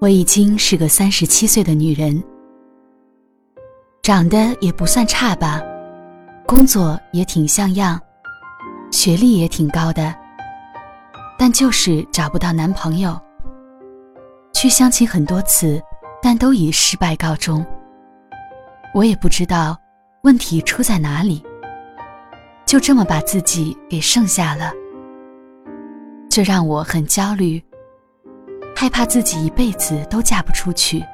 我已经是个三十七岁的女人，长得也不算差吧，工作也挺像样，学历也挺高的，但就是找不到男朋友。去相亲很多次，但都以失败告终。我也不知道问题出在哪里，就这么把自己给剩下了，这让我很焦虑。害怕自己一辈子都嫁不出去，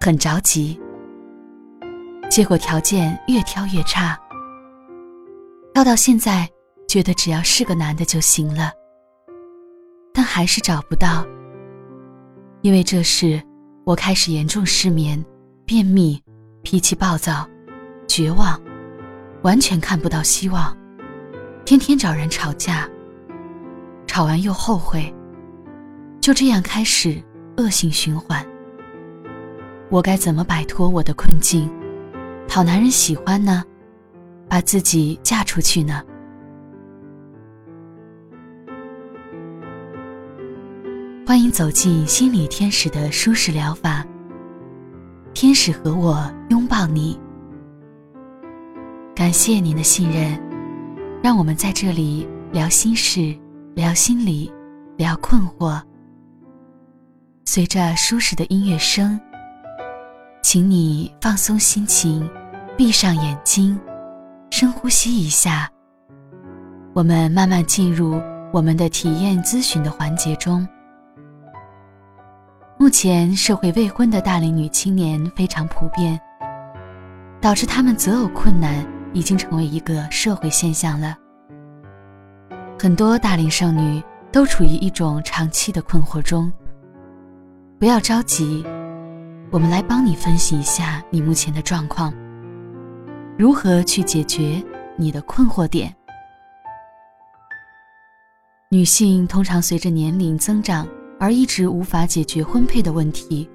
很着急。结果条件越挑越差，挑到现在觉得只要是个男的就行了，但还是找不到。因为这事，我开始严重失眠、便秘、脾气暴躁、绝望，完全看不到希望，天天找人吵架，吵完又后悔。就这样开始恶性循环。我该怎么摆脱我的困境，讨男人喜欢呢？把自己嫁出去呢？欢迎走进心理天使的舒适疗法。天使和我拥抱你。感谢您的信任，让我们在这里聊心事，聊心理，聊困惑。随着舒适的音乐声，请你放松心情，闭上眼睛，深呼吸一下。我们慢慢进入我们的体验咨询的环节中。目前社会未婚的大龄女青年非常普遍，导致她们择偶困难已经成为一个社会现象了。很多大龄剩女都处于一种长期的困惑中。不要着急，我们来帮你分析一下你目前的状况，如何去解决你的困惑点。女性通常随着年龄增长而一直无法解决婚配的问题，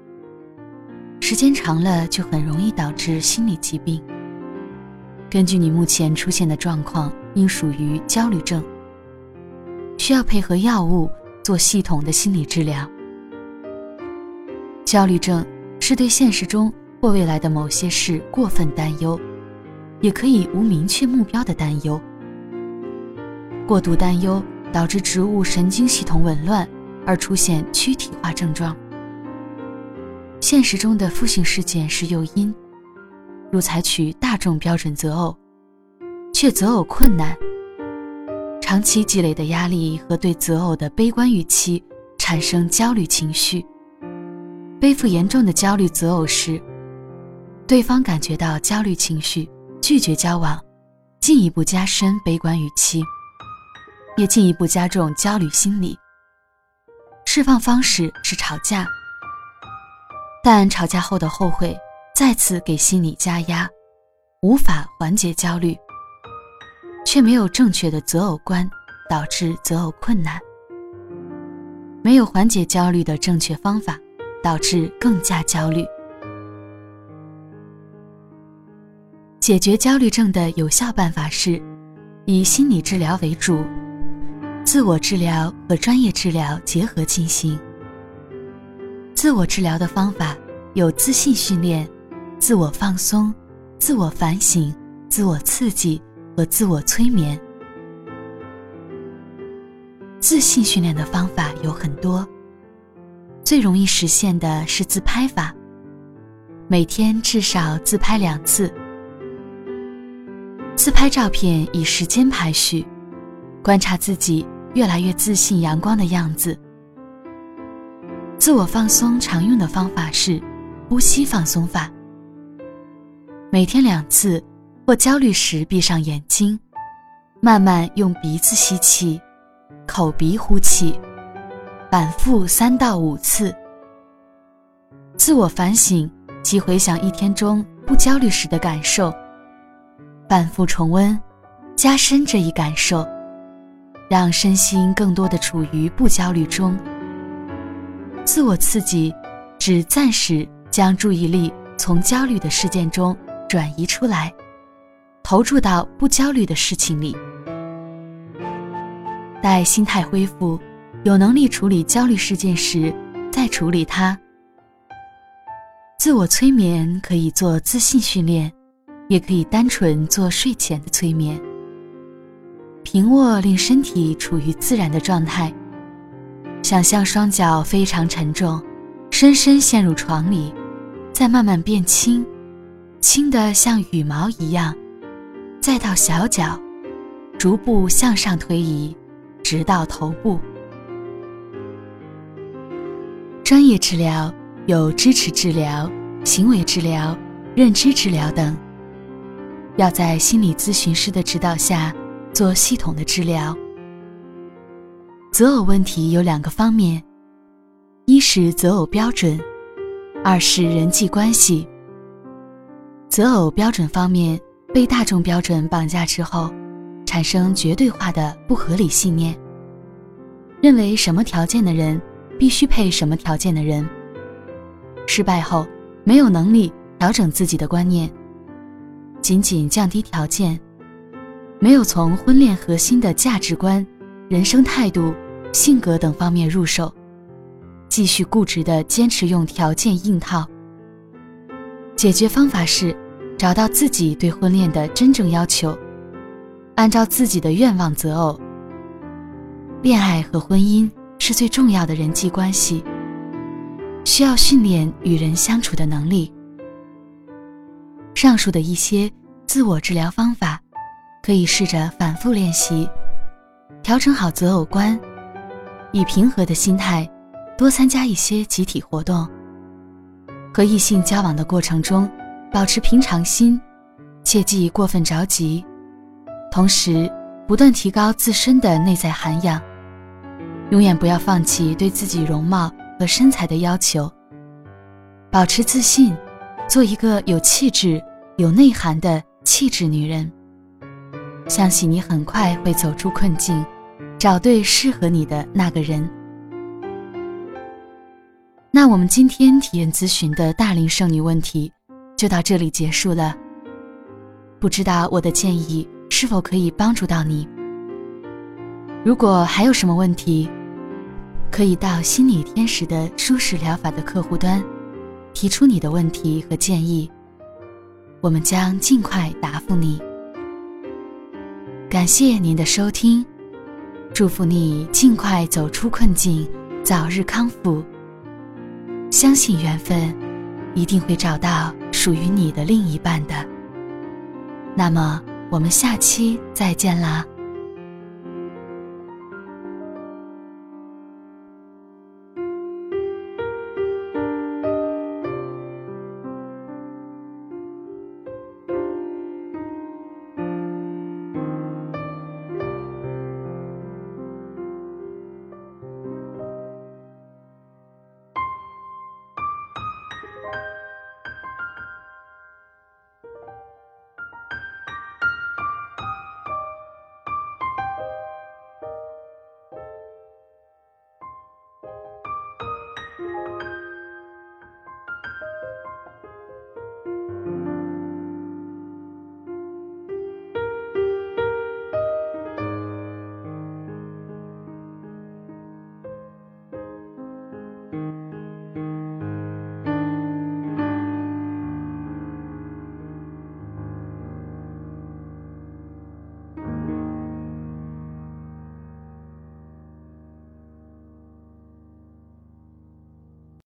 时间长了就很容易导致心理疾病。根据你目前出现的状况，应属于焦虑症，需要配合药物做系统的心理治疗。焦虑症是对现实中或未来的某些事过分担忧，也可以无明确目标的担忧。过度担忧导致植物神经系统紊乱，而出现躯体化症状。现实中的负性事件是诱因，如采取大众标准择偶，却择偶困难。长期积累的压力和对择偶的悲观预期，产生焦虑情绪。背负严重的焦虑择偶时，对方感觉到焦虑情绪，拒绝交往，进一步加深悲观预期，也进一步加重焦虑心理。释放方式是吵架，但吵架后的后悔再次给心理加压，无法缓解焦虑，却没有正确的择偶观，导致择偶困难，没有缓解焦虑的正确方法。导致更加焦虑。解决焦虑症的有效办法是，以心理治疗为主，自我治疗和专业治疗结合进行。自我治疗的方法有自信训练、自我放松、自我反省、自我刺激和自我催眠。自信训练的方法有很多。最容易实现的是自拍法，每天至少自拍两次。自拍照片以时间排序，观察自己越来越自信、阳光的样子。自我放松常用的方法是呼吸放松法，每天两次，或焦虑时闭上眼睛，慢慢用鼻子吸气，口鼻呼气。反复三到五次。自我反省及回想一天中不焦虑时的感受，反复重温，加深这一感受，让身心更多的处于不焦虑中。自我刺激，指暂时将注意力从焦虑的事件中转移出来，投注到不焦虑的事情里。待心态恢复。有能力处理焦虑事件时，再处理它，自我催眠可以做自信训练，也可以单纯做睡前的催眠。平卧令身体处于自然的状态，想象双脚非常沉重，深深陷入床里，再慢慢变轻，轻的像羽毛一样，再到小脚，逐步向上推移，直到头部。专业治疗有支持治疗、行为治疗、认知治疗等，要在心理咨询师的指导下。做系统的治疗。择偶问题有两个方面，一是择偶标准，二是人际关系。择偶标准方面，被大众标准绑架之后，产生绝对化的不合理信念，认为什么条件的人必须配什么条件的人。失败后，没有能力调整自己的观念，仅仅降低条件。没有从婚恋核心的价值观、人生态度、性格等方面入手，继续固执地坚持用条件硬套。解决方法是找到自己对婚恋的真正要求，按照自己的愿望择偶。恋爱和婚姻最重要的人际关系，需要训练与人相处的能力。上述的一些自我治疗方法。可以试着反复练习，调整好择偶观，以平和的心态多参加一些集体活动。和异性交往的过程中，保持平常心，切忌过分着急，同时不断提高自身的内在涵养，永远不要放弃对自己容貌和身材的要求，保持自信，做一个有气质、有内涵的气质女人。相信你很快会走出困境，找对适合你的那个人。那我们今天体验咨询的大龄剩女问题就到这里结束了。不知道我的建议是否可以帮助到你？如果还有什么问题，可以到心理天使的舒适疗法的客户端提出你的问题和建议，我们将尽快答复你。感谢您的收听，祝福你尽快走出困境，早日康复。相信缘分，一定会找到属于你的另一半的。那么，我们下期再见啦！